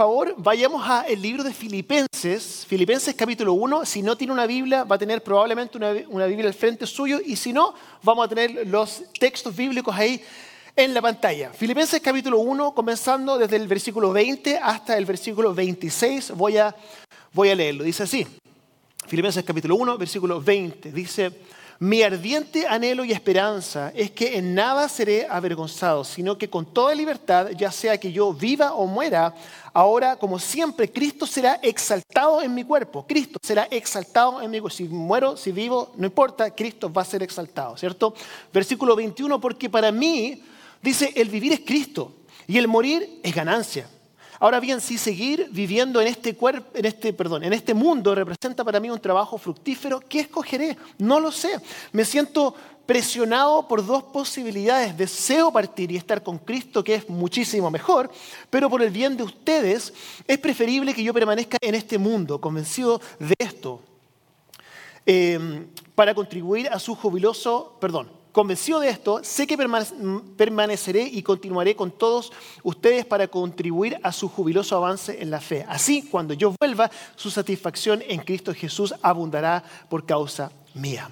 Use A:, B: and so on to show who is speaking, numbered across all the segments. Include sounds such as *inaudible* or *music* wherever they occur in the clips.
A: Favor, vayamos al libro de Filipenses, Filipenses capítulo 1. Si no tiene una Biblia, va a tener probablemente una, una Biblia al frente suyo y si no, vamos a tener los textos bíblicos ahí en la pantalla. Filipenses capítulo 1, comenzando desde el versículo 20 hasta el versículo 26, voy a, voy a leerlo. Dice así, Filipenses capítulo 1, versículo 20, dice... Mi ardiente anhelo y esperanza es que en nada seré avergonzado, sino que con toda libertad, ya sea que yo viva o muera, ahora como siempre, Cristo será exaltado en mi cuerpo. Cristo será exaltado en mi cuerpo. Si muero, si vivo, no importa, Cristo va a ser exaltado, ¿cierto? Versículo 21, porque para mí, dice, el vivir es Cristo y el morir es ganancia. Ahora bien, si seguir viviendo en este, cuerpo, en, este, perdón, en este mundo representa para mí un trabajo fructífero, ¿qué escogeré? No lo sé. Me siento presionado por dos posibilidades. Deseo partir y estar con Cristo, que es muchísimo mejor, pero por el bien de ustedes es preferible que yo permanezca en este mundo, convencido de esto, eh, para contribuir a su jubiloso, perdón, Convencido de esto, sé que permaneceré y continuaré con todos ustedes para contribuir a su jubiloso avance en la fe. Así, cuando yo vuelva, su satisfacción en Cristo Jesús abundará por causa mía.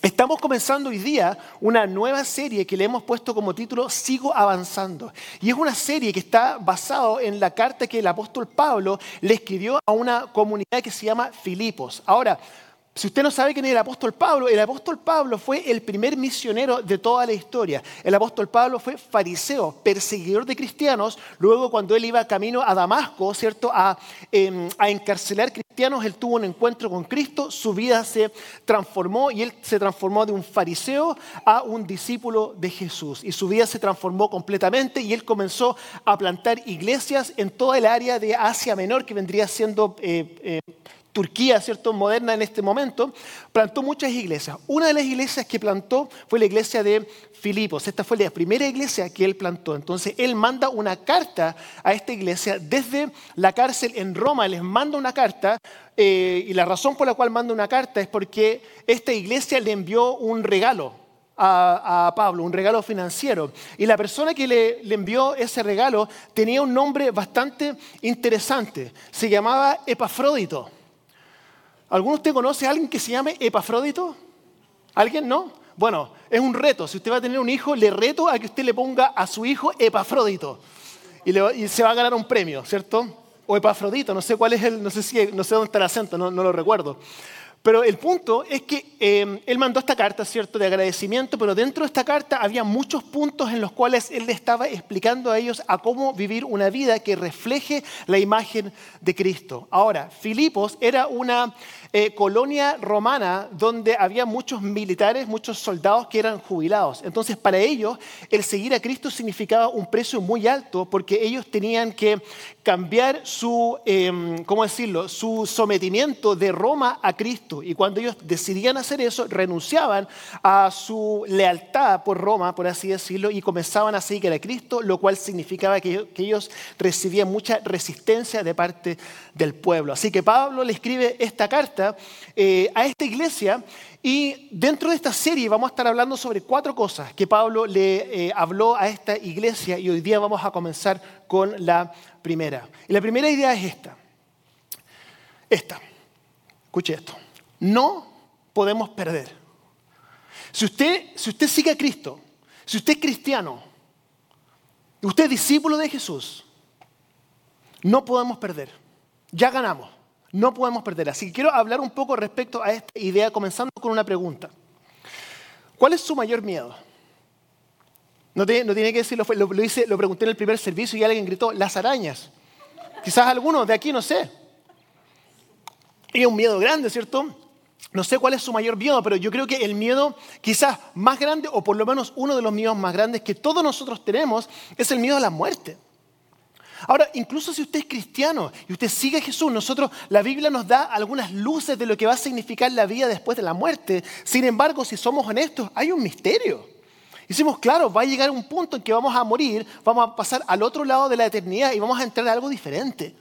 A: Estamos comenzando hoy día una nueva serie que le hemos puesto como título Sigo avanzando. Y es una serie que está basada en la carta que el apóstol Pablo le escribió a una comunidad que se llama Filipos. Ahora, si usted no sabe quién es el apóstol Pablo, el apóstol Pablo fue el primer misionero de toda la historia. El apóstol Pablo fue fariseo, perseguidor de cristianos. Luego, cuando él iba camino a Damasco, ¿cierto? A, em, a encarcelar cristianos, él tuvo un encuentro con Cristo. Su vida se transformó y él se transformó de un fariseo a un discípulo de Jesús. Y su vida se transformó completamente y él comenzó a plantar iglesias en toda el área de Asia Menor, que vendría siendo eh, eh, Turquía, ¿cierto?, moderna en este momento, plantó muchas iglesias. Una de las iglesias que plantó fue la iglesia de Filipos. Esta fue la primera iglesia que él plantó. Entonces, él manda una carta a esta iglesia desde la cárcel en Roma. Les manda una carta eh, y la razón por la cual manda una carta es porque esta iglesia le envió un regalo a, Pablo, un regalo financiero. Y la persona que le, le, envió ese regalo tenía un nombre bastante interesante. Se llamaba Epafrodito. ¿Alguno de ustedes conoce a alguien que se llame Epafrodito? ¿Alguien no? Bueno, es un reto. Si usted va a tener un hijo, le reto a que usted le ponga a su hijo Epafrodito. Y, se va a ganar un premio, ¿cierto? O Epafrodito, no sé cuál es el, no sé, si, no sé dónde está el acento, no, no lo recuerdo. Pero el punto es que em, él mandó esta carta, ¿cierto?, de agradecimiento, pero dentro de esta carta había muchos puntos en los cuales él le estaba explicando a ellos a cómo vivir una vida que refleje la imagen de Cristo. Ahora, Filipos era una eh, colonia romana donde había muchos militares, muchos soldados que eran jubilados. Entonces, para ellos, el seguir a Cristo significaba un precio muy alto porque ellos tenían que cambiar su, em, ¿cómo decirlo?, su sometimiento de Roma a Cristo. Y cuando ellos decidían hacer eso, renunciaban a su lealtad por Roma, por así decirlo, y comenzaban a seguir a Cristo, lo cual significaba que, ellos recibían mucha resistencia de parte del pueblo. Así que Pablo le escribe esta carta eh, a esta iglesia y dentro de esta serie vamos a estar hablando sobre cuatro cosas que Pablo le eh, habló a esta iglesia y hoy día vamos a comenzar con la primera. Y la primera idea es esta. Esta. Escuche esto. No podemos perder. Si usted, si usted sigue a Cristo, si usted es cristiano, usted es discípulo de Jesús, no podemos perder. Ya ganamos. No podemos perder. Así que quiero hablar un poco respecto a esta idea, comenzando con una pregunta. ¿Cuál es su mayor miedo? No tiene, que decirlo, lo, lo, hice, lo pregunté en el primer servicio y alguien gritó, las arañas. Quizás algunos de aquí, no sé. Y es un miedo grande, ¿cierto? No sé cuál es su mayor miedo, pero yo creo que el miedo quizás más grande, o por lo menos uno de los miedos más grandes que todos nosotros tenemos, es el miedo a la muerte. Ahora, incluso si usted es cristiano y usted sigue a Jesús, nosotros, la Biblia nos da algunas luces de lo que va a significar la vida después de la muerte. Sin embargo, si somos honestos, hay un misterio. Decimos, claro, va a llegar un punto en que vamos a morir, vamos a pasar al otro lado de la eternidad y vamos a entrar a algo diferente.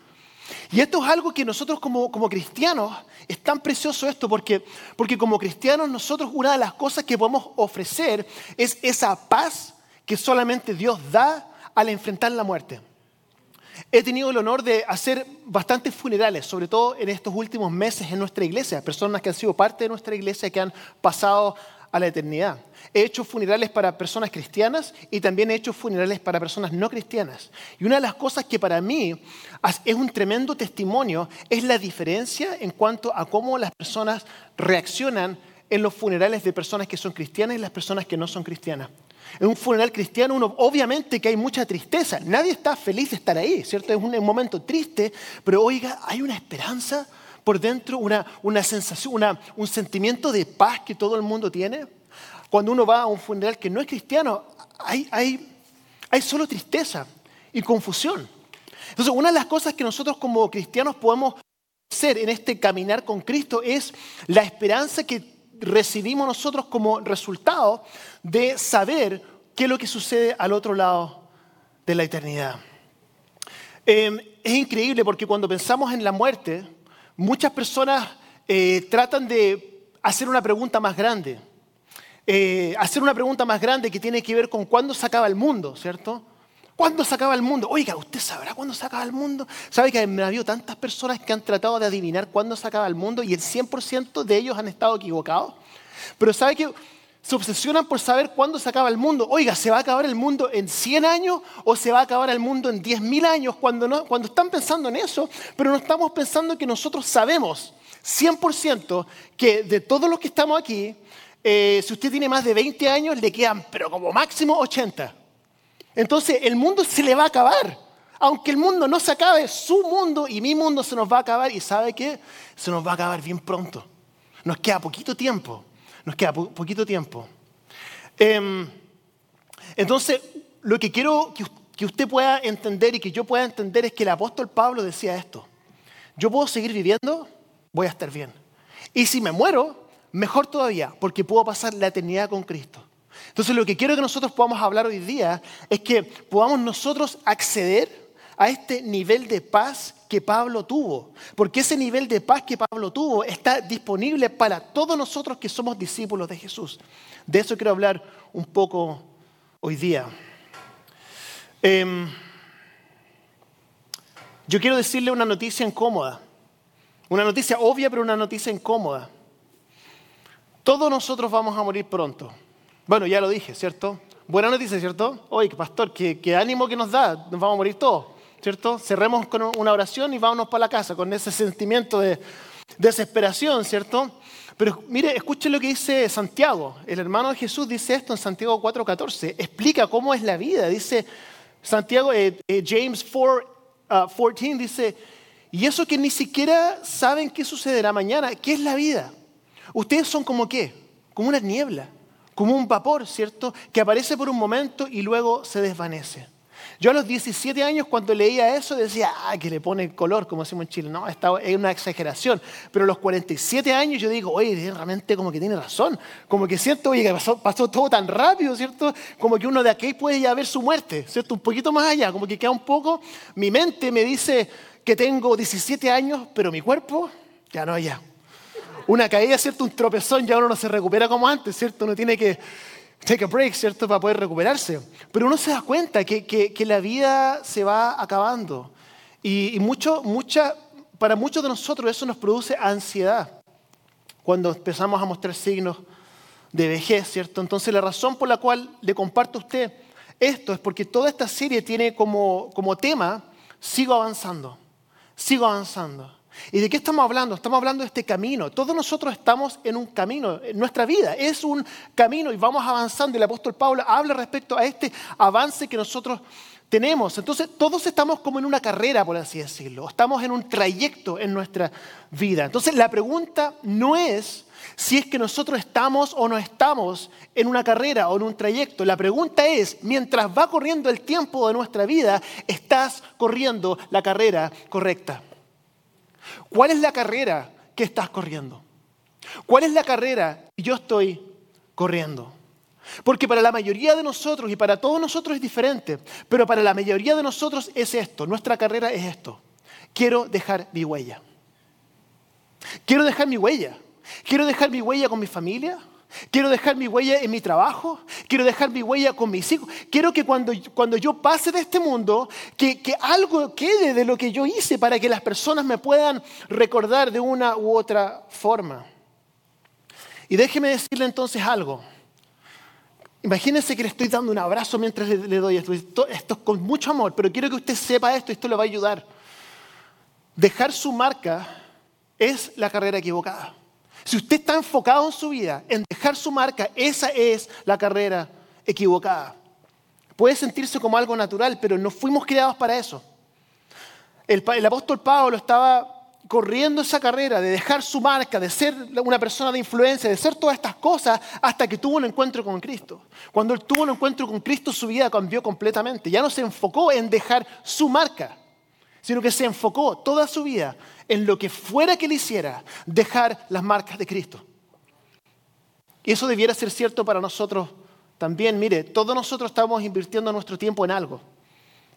A: Y esto es algo que nosotros como, como cristianos, es tan precioso esto, porque, porque como cristianos nosotros una de las cosas que podemos ofrecer es esa paz que solamente Dios da al enfrentar la muerte. He tenido el honor de hacer bastantes funerales, sobre todo en estos últimos meses en nuestra iglesia, personas que han sido parte de nuestra iglesia que han pasado a la eternidad. He hecho funerales para personas cristianas y también he hecho funerales para personas no cristianas. Y una de las cosas que para mí es un tremendo testimonio es la diferencia en cuanto a cómo las personas reaccionan en los funerales de personas que son cristianas y las personas que no son cristianas. En un funeral cristiano, uno, obviamente que hay mucha tristeza. Nadie está feliz de estar ahí, ¿cierto? Es un, momento triste, pero oiga, hay una esperanza por dentro, una, una sensación, una, un sentimiento de paz que todo el mundo tiene. Cuando uno va a un funeral que no es cristiano, hay, hay, hay solo tristeza y confusión. Entonces, una de las cosas que nosotros como cristianos podemos hacer en este caminar con Cristo es la esperanza que recibimos nosotros como resultado de saber qué es lo que sucede al otro lado de la eternidad. Em, es increíble porque cuando pensamos en la muerte, muchas personas eh, tratan de hacer una pregunta más grande. Eh, hacer una pregunta más grande que tiene que ver con cuándo se acaba el mundo, ¿cierto? ¿Cuándo se acaba el mundo? Oiga, ¿usted sabrá cuándo se acaba el mundo? ¿Sabe que ha habido tantas personas que han tratado de adivinar cuándo se acaba el mundo y el 100% de ellos han estado equivocados? Pero ¿sabe que se obsesionan por saber cuándo se acaba el mundo? Oiga, ¿se va a acabar el mundo en 100 años o se va a acabar el mundo en 10.000 años? Cuando, no, cuando están pensando en eso, pero no estamos pensando que nosotros sabemos 100% que de todos los que estamos aquí, eh, si usted tiene más de 20 años, le quedan, pero como máximo 80. Entonces el mundo se le va a acabar. Aunque el mundo no se acabe, su mundo y mi mundo se nos va a acabar. ¿Y sabe qué? Se nos va a acabar bien pronto. Nos queda poquito tiempo. Nos queda poquito tiempo. Em, entonces, lo que quiero que, que usted pueda entender y que yo pueda entender es que el apóstol Pablo decía esto. Yo puedo seguir viviendo, voy a estar bien. Y si me muero, mejor todavía, porque puedo pasar la eternidad con Cristo. Entonces lo que quiero que nosotros podamos hablar hoy día es que podamos nosotros acceder a este nivel de paz que Pablo tuvo. Porque ese nivel de paz que Pablo tuvo está disponible para todos nosotros que somos discípulos de Jesús. De eso quiero hablar un poco hoy día. Em, yo quiero decirle una noticia incómoda. Una noticia obvia, pero una noticia incómoda. Todos nosotros vamos a morir pronto. Bueno, ya lo dije, ¿cierto? Buena noticia, ¿cierto? Oye, pastor, qué, ánimo que nos da, nos vamos a morir todos, ¿cierto? Cerremos con una oración y vámonos para la casa con ese sentimiento de desesperación, ¿cierto? Pero mire, escuchen lo que dice Santiago. El hermano de Jesús dice esto en Santiago 4:14. Explica cómo es la vida. Dice Santiago, eh, eh, James 4, 14 uh, dice, y eso que ni siquiera saben qué sucederá mañana, ¿qué es la vida? Ustedes son como qué? Como una niebla como un vapor, ¿cierto? Que aparece por un momento y luego se desvanece. Yo a los 17 años cuando leía eso decía, ah, que le pone color, como decimos en Chile. No, es una exageración. Pero a los 47 años yo digo, oye, realmente como que tiene razón. Como que siento, oye, que pasó, todo tan rápido, ¿cierto? Como que uno de aquí puede ya ver su muerte, ¿cierto? Un poquito más allá, como que queda un poco. Mi mente me dice que tengo 17 años, pero mi cuerpo ya no, ya una caída, ¿cierto? Un tropezón, ya uno no se recupera como antes, ¿cierto? Uno tiene que take a break, ¿cierto? Para poder recuperarse. Pero uno se da cuenta que, que, la vida se va acabando. Y, mucho, mucha, para muchos de nosotros eso nos produce ansiedad cuando empezamos a mostrar signos de vejez, ¿cierto? Entonces la razón por la cual le comparto a usted esto es porque toda esta serie tiene como, como tema, sigo avanzando, sigo avanzando. ¿Y de qué estamos hablando? Estamos hablando de este camino. Todos nosotros estamos en un camino. Nuestra vida es un camino y vamos avanzando. El apóstol Pablo habla respecto a este avance que nosotros tenemos. Entonces, todos estamos como en una carrera, por así decirlo. Estamos en un trayecto en nuestra vida. Entonces, la pregunta no es si es que nosotros estamos o no estamos en una carrera o en un trayecto. La pregunta es, mientras va corriendo el tiempo de nuestra vida, ¿estás corriendo la carrera correcta? ¿Cuál es la carrera que estás corriendo? ¿Cuál es la carrera que yo estoy corriendo? Porque para la mayoría de nosotros y para todos nosotros es diferente, pero para la mayoría de nosotros es esto, nuestra carrera es esto. Quiero dejar mi huella. Quiero dejar mi huella. Quiero dejar mi huella con mi familia. Quiero dejar mi huella en mi trabajo, quiero dejar mi huella con mis hijos. Quiero que cuando, cuando yo pase de este mundo, que, que, algo quede de lo que yo hice para que las personas me puedan recordar de una u otra forma. Y déjeme decirle entonces algo. Imagínense que le estoy dando un abrazo mientras le, doy esto. esto. Esto es con mucho amor, pero quiero que usted sepa esto, esto le va a ayudar. Dejar su marca es la carrera equivocada. Si usted está enfocado en su vida, en dejar su marca, esa es la carrera equivocada. Puede sentirse como algo natural, pero no fuimos creados para eso. El, apóstol Pablo estaba corriendo esa carrera de dejar su marca, de ser una persona de influencia, de ser todas estas cosas, hasta que tuvo un encuentro con Cristo. Cuando él tuvo un encuentro con Cristo, su vida cambió completamente. Ya no se enfocó en dejar su marca, sino que se enfocó toda su vida en lo que fuera que le hiciera, dejar las marcas de Cristo. Y eso debiera ser cierto para nosotros también. Mire, todos nosotros estamos invirtiendo nuestro tiempo en algo.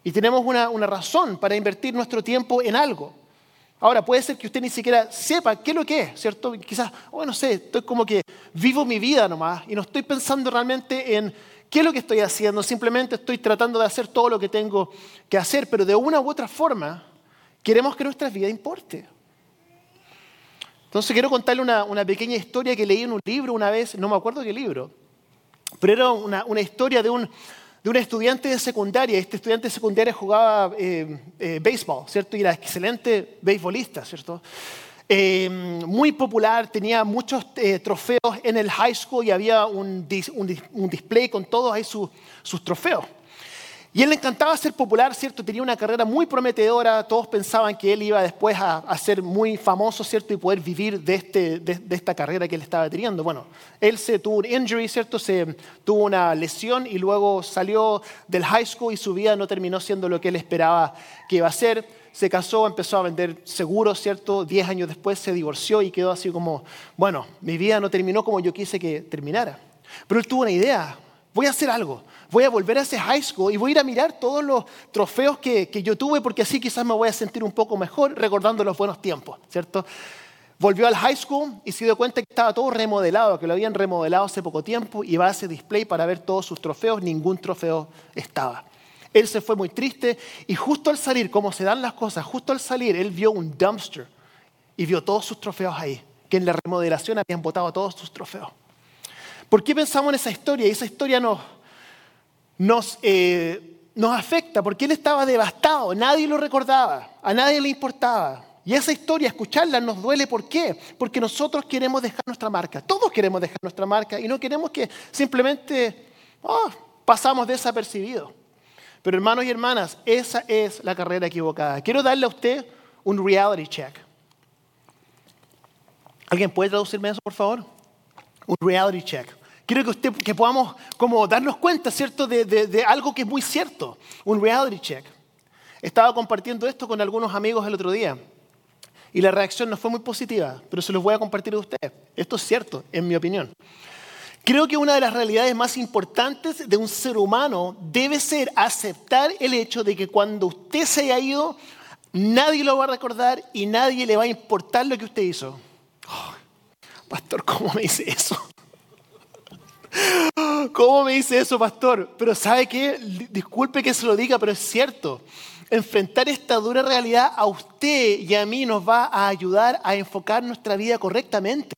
A: Y tenemos una, una razón para invertir nuestro tiempo en algo. Ahora, puede ser que usted ni siquiera sepa qué es lo que es, ¿cierto? Quizás, bueno, no sé, estoy como que vivo mi vida nomás y no estoy pensando realmente en qué es lo que estoy haciendo, simplemente estoy tratando de hacer todo lo que tengo que hacer, pero de una u otra forma Queremos que nuestra vida importe. Entonces quiero contarle una, una, pequeña historia que leí en un libro una vez, no me acuerdo qué libro, pero era una, una historia de un, de un, estudiante de secundaria. Este estudiante de secundaria jugaba eh, eh, béisbol, ¿cierto? Y era excelente beisbolista, ¿cierto? Eh, muy popular, tenía muchos eh, trofeos en el high school y había un, un, un display con todos ahí sus, sus trofeos. Y él le encantaba ser popular, ¿cierto? Tenía una carrera muy prometedora, todos pensaban que él iba después a, ser muy famoso, ¿cierto? Y poder vivir de, este, de, esta carrera que él estaba teniendo. Bueno, él se tuvo un injury, ¿cierto? Se tuvo una lesión y luego salió del high school y su vida no terminó siendo lo que él esperaba que iba a ser. Se casó, empezó a vender seguros, ¿cierto? Diez años después se divorció y quedó así como, bueno, mi vida no terminó como yo quise que terminara. Pero él tuvo una idea, voy a hacer algo voy a volver a ese high school y voy a ir a mirar todos los trofeos que, que yo tuve porque así quizás me voy a sentir un poco mejor recordando los buenos tiempos, ¿cierto? Volvió al high school y se dio cuenta que estaba todo remodelado, que lo habían remodelado hace poco tiempo y va a ese display para ver todos sus trofeos, ningún trofeo estaba. Él se fue muy triste y justo al salir, como se dan las cosas, justo al salir, él vio un dumpster y vio todos sus trofeos ahí, que en la remodelación habían botado todos sus trofeos. ¿Por qué pensamos en esa historia? Esa historia nos, nos, eh, nos afecta porque él estaba devastado, nadie lo recordaba, a nadie le importaba. Y esa historia, escucharla, nos duele. ¿Por qué? Porque nosotros queremos dejar nuestra marca. Todos queremos dejar nuestra marca y no queremos que simplemente oh, pasamos desapercibidos. Pero hermanos y hermanas, esa es la carrera equivocada. Quiero darle a usted un reality check. ¿Alguien puede traducirme eso, por favor? Un reality check. Quiero que, usted, que podamos como darnos cuenta, ¿cierto?, de, de, algo que es muy cierto, un reality check. Estaba compartiendo esto con algunos amigos el otro día y la reacción no fue muy positiva, pero se los voy a compartir a ustedes. Esto es cierto, en mi opinión. Creo que una de las realidades más importantes de un ser humano debe ser aceptar el hecho de que cuando usted se haya ido, nadie lo va a recordar y nadie le va a importar lo que usted hizo. Pastor, ¿cómo me dice eso? *gasps* ¿Cómo me dice eso, pastor? Pero ¿sabe qué? Disculpe que se lo diga, pero es cierto. Enfrentar esta dura realidad a usted y a mí nos va a ayudar a enfocar nuestra vida correctamente.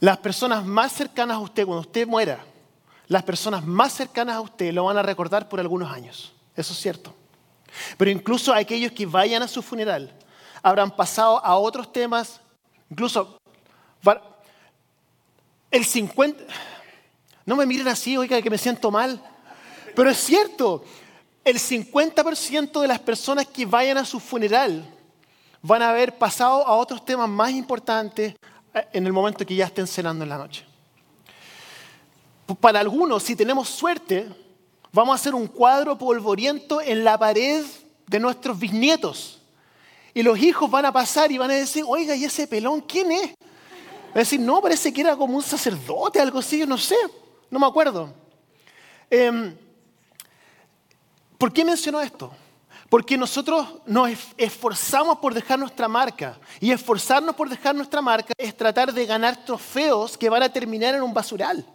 A: Las personas más cercanas a usted, cuando usted muera, las personas más cercanas a usted lo van a recordar por algunos años. Eso es cierto. Pero incluso aquellos que vayan a su funeral habrán pasado a otros temas, incluso el 50... No me miren así, oiga, que me siento mal. Pero es cierto, el 50% de las personas que vayan a su funeral van a haber pasado a otros temas más importantes eh, en el momento que ya estén cenando en la noche. Para algunos, si tenemos suerte, vamos a hacer un cuadro polvoriento en la pared de nuestros bisnietos. Y los hijos van a pasar y van a decir, oiga, ¿y ese pelón quién es? A decir, no, parece que era como un sacerdote, algo así, yo no sé, no me acuerdo. Em, ¿Por qué menciono esto? Porque nosotros nos esforzamos por dejar nuestra marca. Y esforzarnos por dejar nuestra marca es tratar de ganar trofeos que van a terminar en un basural.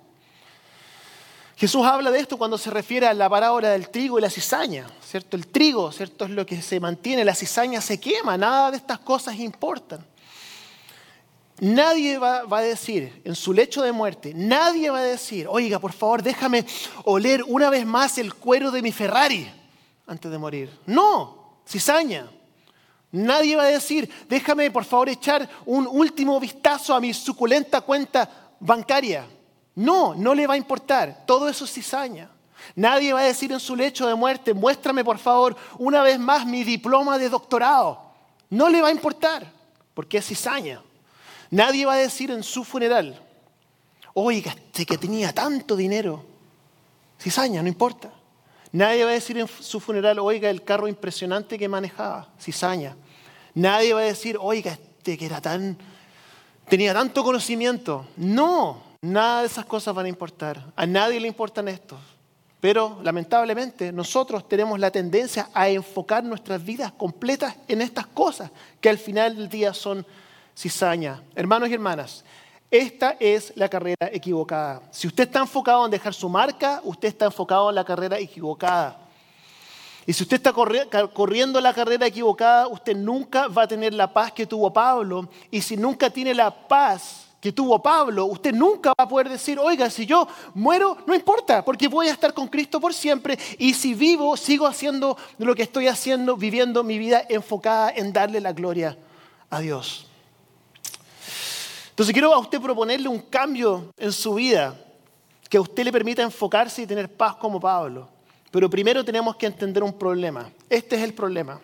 A: Jesús habla de esto cuando se refiere a la parábola del trigo y la cizaña, ¿cierto? El trigo, ¿cierto? Es lo que se mantiene, la cizaña se quema, nada de estas cosas importan. Nadie va, a decir en su lecho de muerte, nadie va a decir, oiga, por favor, déjame oler una vez más el cuero de mi Ferrari antes de morir. No, cizaña. Nadie va a decir, déjame por favor echar un último vistazo a mi suculenta cuenta bancaria. No, no le va a importar. Todo eso es cizaña. Nadie va a decir en su lecho de muerte, muéstrame por favor una vez más mi diploma de doctorado. No le va a importar, porque es cizaña. Nadie va a decir en su funeral, oiga, este que tenía tanto dinero. Cizaña, no importa. Nadie va a decir en su funeral, oiga, el carro impresionante que manejaba, cizaña. Nadie va a decir, oiga, este que era tan, tenía tanto conocimiento. No, nada de esas cosas van a importar. A nadie le importan estos. Pero lamentablemente nosotros tenemos la tendencia a enfocar nuestras vidas completas en estas cosas que al final del día son cizaña. Hermanos y hermanas, esta es la carrera equivocada. Si usted está enfocado en dejar su marca, usted está enfocado en la carrera equivocada. Y si usted está corriendo la carrera equivocada, usted nunca va a tener la paz que tuvo Pablo. Y si nunca tiene la paz que tuvo Pablo, usted nunca va a poder decir, oiga, si yo muero, no importa, porque voy a estar con Cristo por siempre. Y si vivo, sigo haciendo lo que estoy haciendo, viviendo mi vida enfocada en darle la gloria a Dios. Entonces quiero a usted proponerle un cambio en su vida que a usted le permita enfocarse y tener paz como Pablo. Pero primero tenemos que entender un problema. Este es el problema.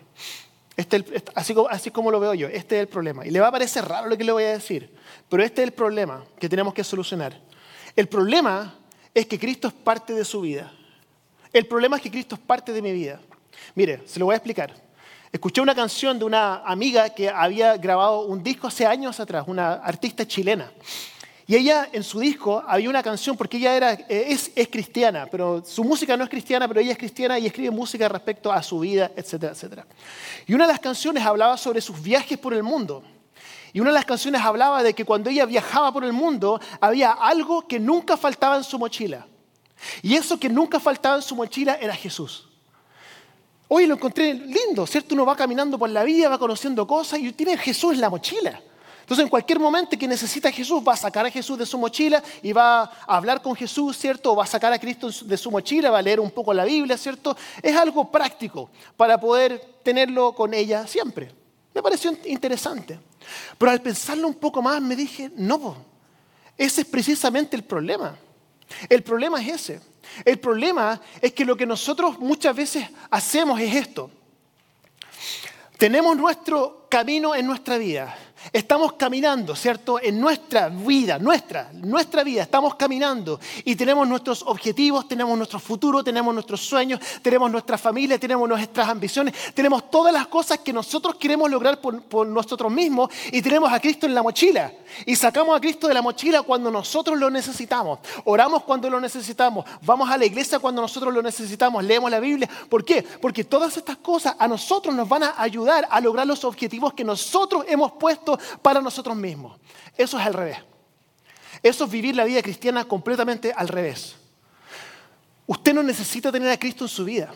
A: Este, así, así como lo veo yo, este es el problema. Y le va a parecer raro lo que le voy a decir, pero este es el problema que tenemos que solucionar. El problema es que Cristo es parte de su vida. El problema es que Cristo es parte de mi vida. Mire, se lo voy a explicar. Escuché una canción de una amiga que había grabado un disco hace años atrás, una artista chilena. Y ella en su disco había una canción, porque ella era, eh, es, es, cristiana, pero su música no es cristiana, pero ella es cristiana y escribe música respecto a su vida, etcétera, etcétera. Y una de las canciones hablaba sobre sus viajes por el mundo. Y una de las canciones hablaba de que cuando ella viajaba por el mundo había algo que nunca faltaba en su mochila. Y eso que nunca faltaba en su mochila era Jesús. Hoy lo encontré lindo, ¿cierto? Uno va caminando por la vida, va conociendo cosas y tiene Jesús en la mochila. Entonces, en cualquier momento que necesita Jesús, va a sacar a Jesús de su mochila y va a hablar con Jesús, ¿cierto? O va a sacar a Cristo de su mochila, va a leer un poco la Biblia, ¿cierto? Es algo práctico para poder tenerlo con ella siempre. Me pareció interesante. Pero al pensarlo un poco más, me dije, no, ese es precisamente el problema. El problema es ese. El problema es que lo que nosotros muchas veces hacemos es esto. Tenemos nuestro camino en nuestra vida Estamos caminando, ¿cierto? En nuestra vida, nuestra, nuestra vida, estamos caminando y tenemos nuestros objetivos, tenemos nuestro futuro, tenemos nuestros sueños, tenemos nuestra familia, tenemos nuestras ambiciones, tenemos todas las cosas que nosotros queremos lograr por, por nosotros mismos y tenemos a Cristo en la mochila. Y sacamos a Cristo de la mochila cuando nosotros lo necesitamos. Oramos cuando lo necesitamos. Vamos a la iglesia cuando nosotros lo necesitamos. Leemos la Biblia. ¿Por qué? Porque todas estas cosas a nosotros nos van a ayudar a lograr los objetivos que nosotros hemos puesto para nosotros mismos. Eso es al revés. Eso es vivir la vida cristiana completamente al revés. Usted no necesita tener a Cristo en su vida.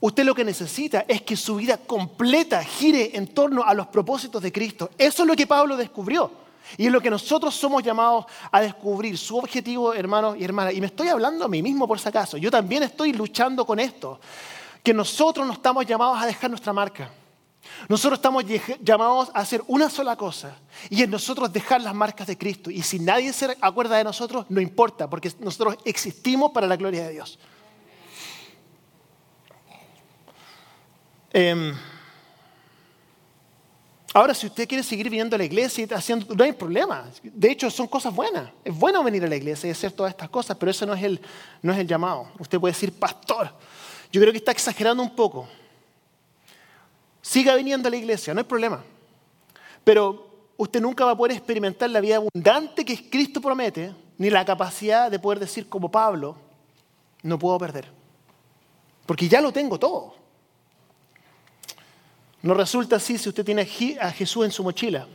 A: Usted lo que necesita es que su vida completa gire en torno a los propósitos de Cristo. Eso es lo que Pablo descubrió. Y es lo que nosotros somos llamados a descubrir. Su objetivo, hermanos y hermanas. Y me estoy hablando a mí mismo por si acaso. Yo también estoy luchando con esto. Que nosotros no estamos llamados a dejar nuestra marca. Nosotros estamos llamados a hacer una sola cosa y es nosotros dejar las marcas de Cristo. Y si nadie se acuerda de nosotros, no importa, porque nosotros existimos para la gloria de Dios. Em, ahora, si usted quiere seguir viniendo a la iglesia y haciendo, no hay problema. De hecho, son cosas buenas. Es bueno venir a la iglesia y hacer todas estas cosas, pero eso no es el, no es el llamado. Usted puede decir, pastor, yo creo que está exagerando un poco. Siga viniendo a la iglesia, no hay problema. Pero usted nunca va a poder experimentar la vida abundante que Cristo promete, ni la capacidad de poder decir como Pablo, no puedo perder. Porque ya lo tengo todo. No resulta así si usted tiene a Jesús en su mochila.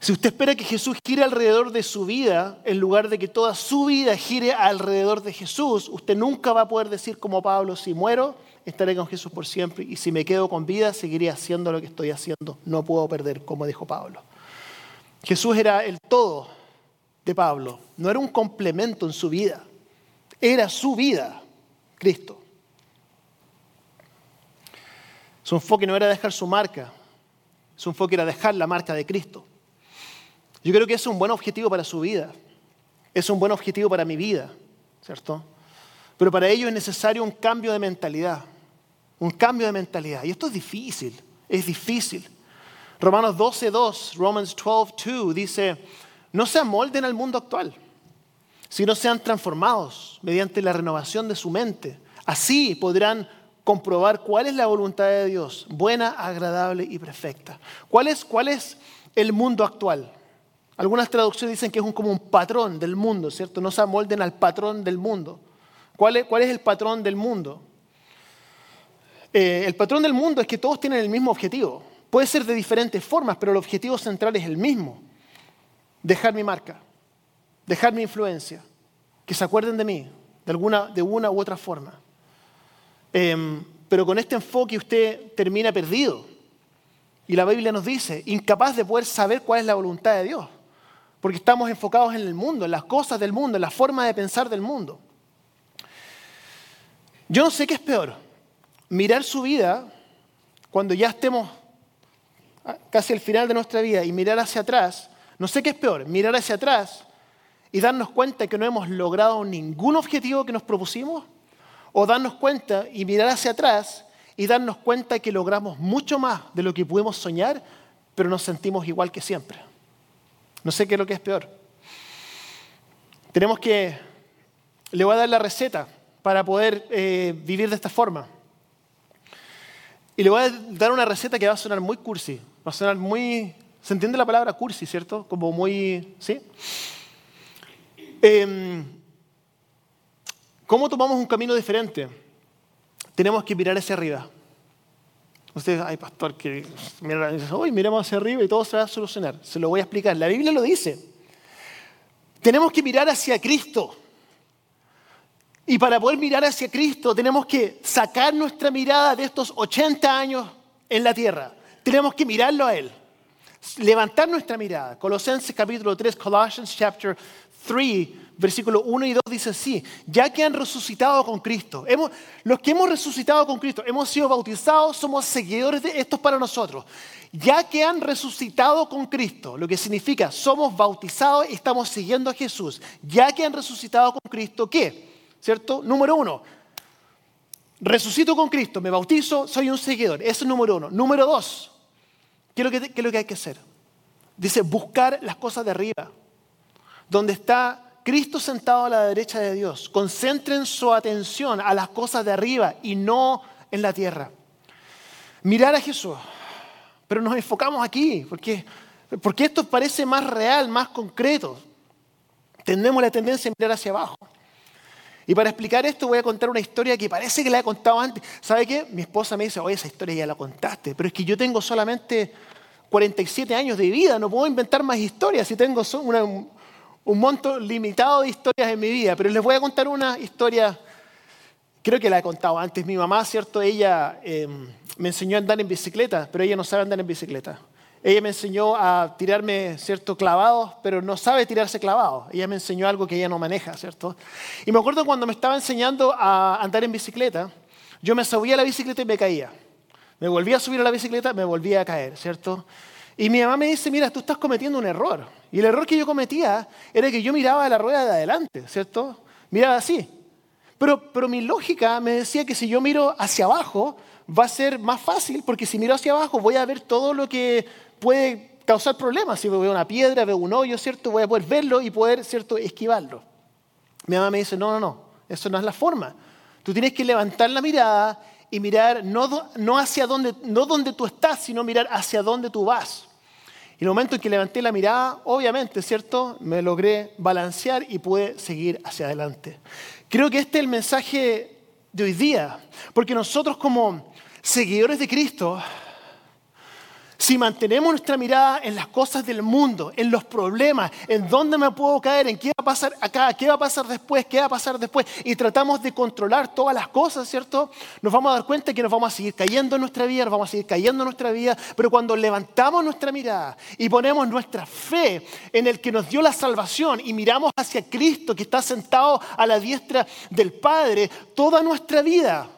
A: Si usted espera que Jesús gire alrededor de su vida, en lugar de que toda su vida gire alrededor de Jesús, usted nunca va a poder decir como Pablo, si muero, estaré con Jesús por siempre, y si me quedo con vida, seguiré haciendo lo que estoy haciendo. No puedo perder, como dijo Pablo. Jesús era el todo de Pablo, no era un complemento en su vida, era su vida, Cristo. Su enfoque no era dejar su marca, su enfoque era dejar la marca de Cristo. Yo creo que es un buen objetivo para su vida, es un buen objetivo para mi vida, ¿cierto? Pero para ello es necesario un cambio de mentalidad, un cambio de mentalidad. Y esto es difícil, es difícil. Romanos 12.2, Romans 12.2 dice, no se amolden al mundo actual, sino sean transformados mediante la renovación de su mente. Así podrán comprobar cuál es la voluntad de Dios, buena, agradable y perfecta. ¿Cuál es, cuál es el mundo actual? Algunas traducciones dicen que es un, como un patrón del mundo, ¿cierto? No se amolden al patrón del mundo. ¿Cuál es, cuál es el patrón del mundo? Eh, el patrón del mundo es que todos tienen el mismo objetivo. Puede ser de diferentes formas, pero el objetivo central es el mismo. Dejar mi marca, dejar mi influencia, que se acuerden de mí de, alguna, de una u otra forma. Em, pero con este enfoque usted termina perdido. Y la Biblia nos dice, incapaz de poder saber cuál es la voluntad de Dios. Porque estamos enfocados en el mundo, en las cosas del mundo, en la forma de pensar del mundo. Yo no sé qué es peor. Mirar su vida cuando ya estemos casi al final de nuestra vida y mirar hacia atrás, no sé qué es peor, mirar hacia atrás y darnos cuenta que no hemos logrado ningún objetivo que nos propusimos, o darnos cuenta y mirar hacia atrás y darnos cuenta que logramos mucho más de lo que pudimos soñar, pero nos sentimos igual que siempre. No sé qué es lo que es peor. Tenemos que, le voy a dar la receta para poder eh, vivir de esta forma. Y le voy a dar una receta que va a sonar muy cursi, va a sonar muy... ¿Se entiende la palabra cursi, cierto? Como muy... ¿Sí? Em, ¿Cómo tomamos un camino diferente? Tenemos que mirar hacia arriba. Ustedes, ay, pastor, que hoy miremos hacia arriba y todo se va a solucionar. Se lo voy a explicar. La Biblia lo dice. Tenemos que mirar hacia Cristo. Y para poder mirar hacia Cristo tenemos que sacar nuestra mirada de estos 80 años en la tierra. Tenemos que mirarlo a Él. Levantar nuestra mirada. Colosenses capítulo 3, Colossians chapter 3, versículo 1 y 2 dice así, ya que han resucitado con Cristo, hemos, los que hemos resucitado con Cristo, hemos sido bautizados, somos seguidores de esto para nosotros. Ya que han resucitado con Cristo, lo que significa somos bautizados y estamos siguiendo a Jesús. Ya que han resucitado con Cristo, ¿qué? ¿Cierto? Número uno, resucito con Cristo, me bautizo, soy un seguidor. Eso es número uno. Número dos, ¿qué es lo que, que hay que hacer? Dice, buscar las cosas de arriba, donde está Cristo sentado a la derecha de Dios. Concentren su atención a las cosas de arriba y no en la tierra. Mirar a Jesús. Pero nos enfocamos aquí, porque, porque esto parece más real, más concreto. Tenemos la tendencia a mirar hacia abajo. Y para explicar esto voy a contar una historia que parece que la he contado antes. ¿Sabe qué? Mi esposa me dice, oye, esa historia ya la contaste, pero es que yo tengo solamente 47 años de vida, no puedo inventar más historias si tengo un monto limitado de historias en mi vida, pero les voy a contar una historia, creo que la he contado antes. Mi mamá, ¿cierto? Ella em, me enseñó a andar en bicicleta, pero ella no sabe andar en bicicleta. Ella me enseñó a tirarme, ¿cierto?, clavados, pero no sabe tirarse clavados. Ella me enseñó algo que ella no maneja, ¿cierto? Y me acuerdo cuando me estaba enseñando a andar en bicicleta, yo me subía a la bicicleta y me caía. Me volvía a subir a la bicicleta, me volvía a caer, ¿cierto? Y mi mamá me dice, mira, tú estás cometiendo un error. Y el error que yo cometía era que yo miraba la rueda de adelante, ¿cierto? Miraba así. Pero, pero mi lógica me decía que si yo miro hacia abajo, va a ser más fácil, porque si miro hacia abajo voy a ver todo lo que puede causar problemas. Si veo una piedra, veo un hoyo, ¿cierto? Voy a poder verlo y poder, ¿cierto?, esquivarlo. Mi mamá me dice, no, no, no, eso no es la forma. Tú tienes que levantar la mirada y mirar no, no hacia donde, no donde tú estás, sino mirar hacia dónde tú vas. Y en el momento en que levanté la mirada, obviamente, ¿cierto? Me logré balancear y pude seguir hacia adelante. Creo que este es el mensaje de hoy día, porque nosotros como seguidores de Cristo Si mantenemos nuestra mirada en las cosas del mundo, en los problemas, en dónde me puedo caer, en qué va a pasar acá, qué va a pasar después, qué va a pasar después, y tratamos de controlar todas las cosas, ¿cierto? Nos vamos a dar cuenta que nos vamos a seguir cayendo en nuestra vida, nos vamos a seguir cayendo en nuestra vida, pero cuando levantamos nuestra mirada y ponemos nuestra fe en el que nos dio la salvación y miramos hacia Cristo que está sentado a la diestra del Padre, toda nuestra vida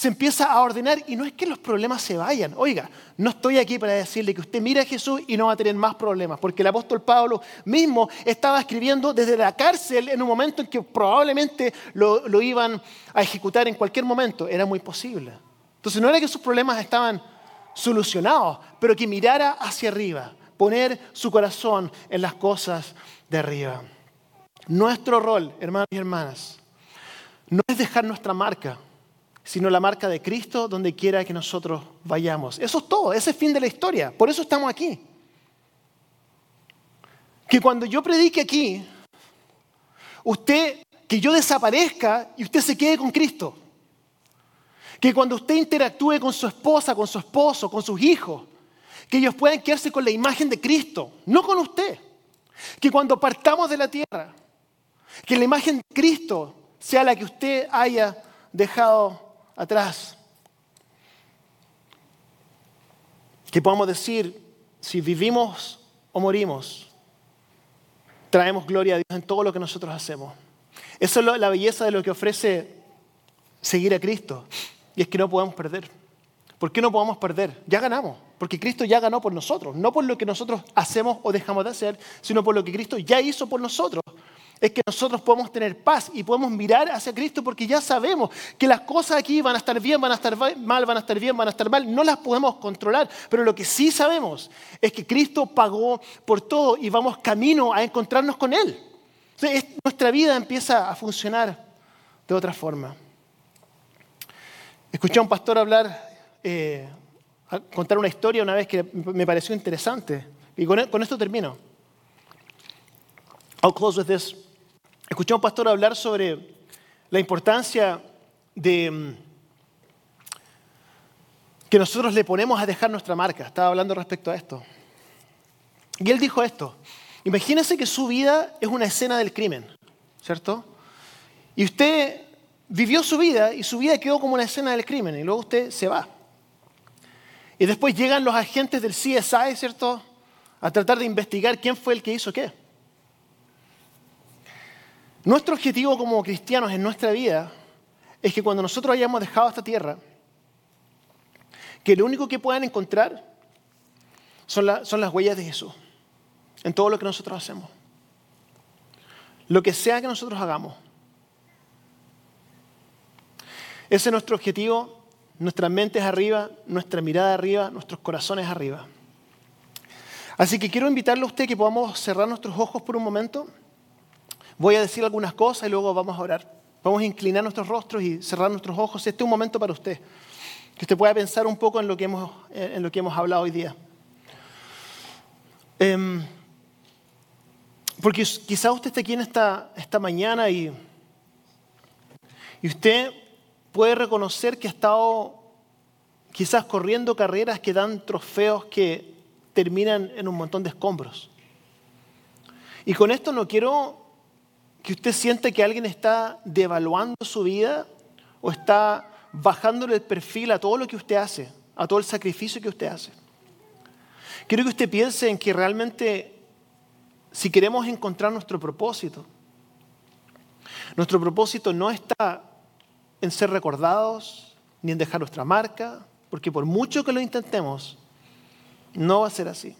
A: se empieza a ordenar y no es que los problemas se vayan. Oiga, no estoy aquí para decirle que usted mire a Jesús y no va a tener más problemas, porque el apóstol Pablo mismo estaba escribiendo desde la cárcel en un momento en que probablemente lo, lo iban a ejecutar en cualquier momento. Era muy posible. Entonces no era que sus problemas estaban solucionados, pero que mirara hacia arriba, poner su corazón en las cosas de arriba. Nuestro rol, hermanos y hermanas, no es dejar nuestra marca sino la marca de Cristo donde quiera que nosotros vayamos. Eso es todo, ese es el fin de la historia. Por eso estamos aquí. Que cuando yo predique aquí, usted, que yo desaparezca y usted se quede con Cristo. Que cuando usted interactúe con su esposa, con su esposo, con sus hijos, que ellos puedan quedarse con la imagen de Cristo, no con usted. Que cuando partamos de la tierra, que la imagen de Cristo sea la que usted haya dejado atrás. Que podamos decir, si vivimos o morimos, traemos gloria a Dios en todo lo que nosotros hacemos. Eso es la belleza de lo que ofrece seguir a Cristo. Y es que no podemos perder. ¿Por qué no podemos perder? Ya ganamos, porque Cristo ya ganó por nosotros, no por lo que nosotros hacemos o dejamos de hacer, sino por lo que Cristo ya hizo por nosotros es que nosotros podemos tener paz y podemos mirar hacia Cristo porque ya sabemos que las cosas aquí van a estar bien, van a estar mal, van a estar bien, van a estar mal. No las podemos controlar, pero lo que sí sabemos es que Cristo pagó por todo y vamos camino a encontrarnos con Él. Entonces, nuestra vida empieza a funcionar de otra forma. Escuché a un pastor hablar, eh, contar una historia una vez que me pareció interesante. Y con, con esto termino. I'll close with this. Escuché a un pastor hablar sobre la importancia de mm, que nosotros le ponemos a dejar nuestra marca. Estaba hablando respecto a esto. Y él dijo esto. Imagínese que su vida es una escena del crimen, ¿cierto? Y usted vivió su vida y su vida quedó como una escena del crimen y luego usted se va. Y después llegan los agentes del CSI, ¿cierto? A tratar de investigar quién fue el que hizo qué. Nuestro objetivo como cristianos en nuestra vida es que cuando nosotros hayamos dejado esta tierra, que lo único que puedan encontrar son, las huellas de Jesús en todo lo que nosotros hacemos. Lo que sea que nosotros hagamos. Ese es nuestro objetivo, nuestras mentes arriba, nuestra mirada arriba, nuestros corazones arriba. Así que quiero invitarle a usted que podamos cerrar nuestros ojos por un momento. Voy a decir algunas cosas y luego vamos a orar. Vamos a inclinar nuestros rostros y cerrar nuestros ojos. Este es un momento para usted. Que usted pueda pensar un poco en lo que hemos, en lo que hemos hablado hoy día. Em, porque quizás usted esté aquí en esta, esta mañana y, y usted puede reconocer que ha estado quizás corriendo carreras que dan trofeos que terminan en un montón de escombros. Y con esto no quiero que usted siente que alguien está devaluando su vida o está bajándole el perfil a todo lo que usted hace, a todo el sacrificio que usted hace. Quiero que usted piense en que realmente si queremos encontrar nuestro propósito, nuestro propósito no está en ser recordados ni en dejar nuestra marca, porque por mucho que lo intentemos, no va a ser así.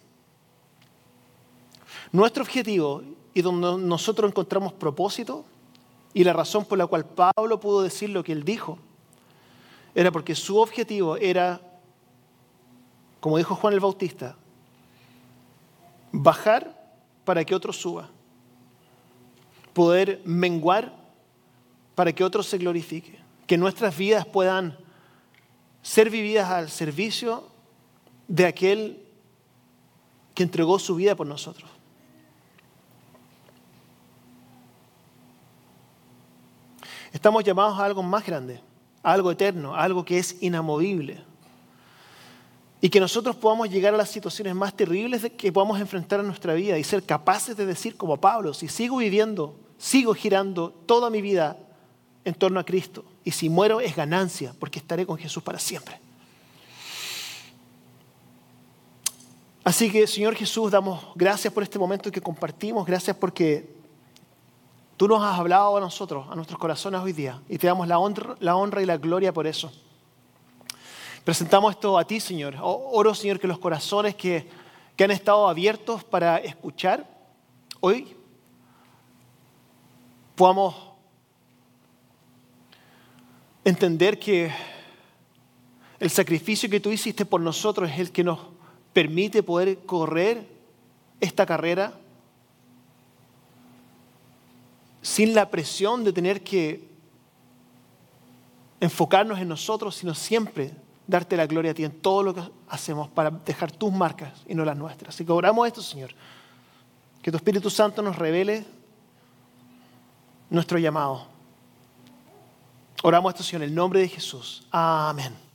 A: Nuestro objetivo y donde nosotros encontramos propósito y la razón por la cual Pablo pudo decir lo que él dijo era porque su objetivo era, como dijo Juan el Bautista, bajar para que otro suba, poder menguar para que otro se glorifique, que nuestras vidas puedan ser vividas al servicio de aquel que entregó su vida por nosotros. Estamos llamados a algo más grande, a algo eterno, a algo que es inamovible. Y que nosotros podamos llegar a las situaciones más terribles que podamos enfrentar en nuestra vida y ser capaces de decir como Pablo, si sigo viviendo, sigo girando toda mi vida en torno a Cristo. Y si muero es ganancia, porque estaré con Jesús para siempre. Así que, Señor Jesús, damos gracias por este momento que compartimos, gracias porque tú nos has hablado a nosotros, a nuestros corazones hoy día, y te damos la honra, la honra y la gloria por eso. Presentamos esto a ti, Señor. Oro, Señor, que los corazones que, que han estado abiertos para escuchar hoy podamos entender que el sacrificio que tú hiciste por nosotros es el que nos permite poder correr esta carrera sin la presión de tener que enfocarnos en nosotros, sino siempre darte la gloria a ti en todo lo que hacemos para dejar tus marcas y no las nuestras. Así que oramos esto, Señor. Que tu Espíritu Santo nos revele nuestro llamado. Oramos esto, Señor, en el nombre de Jesús. Amén.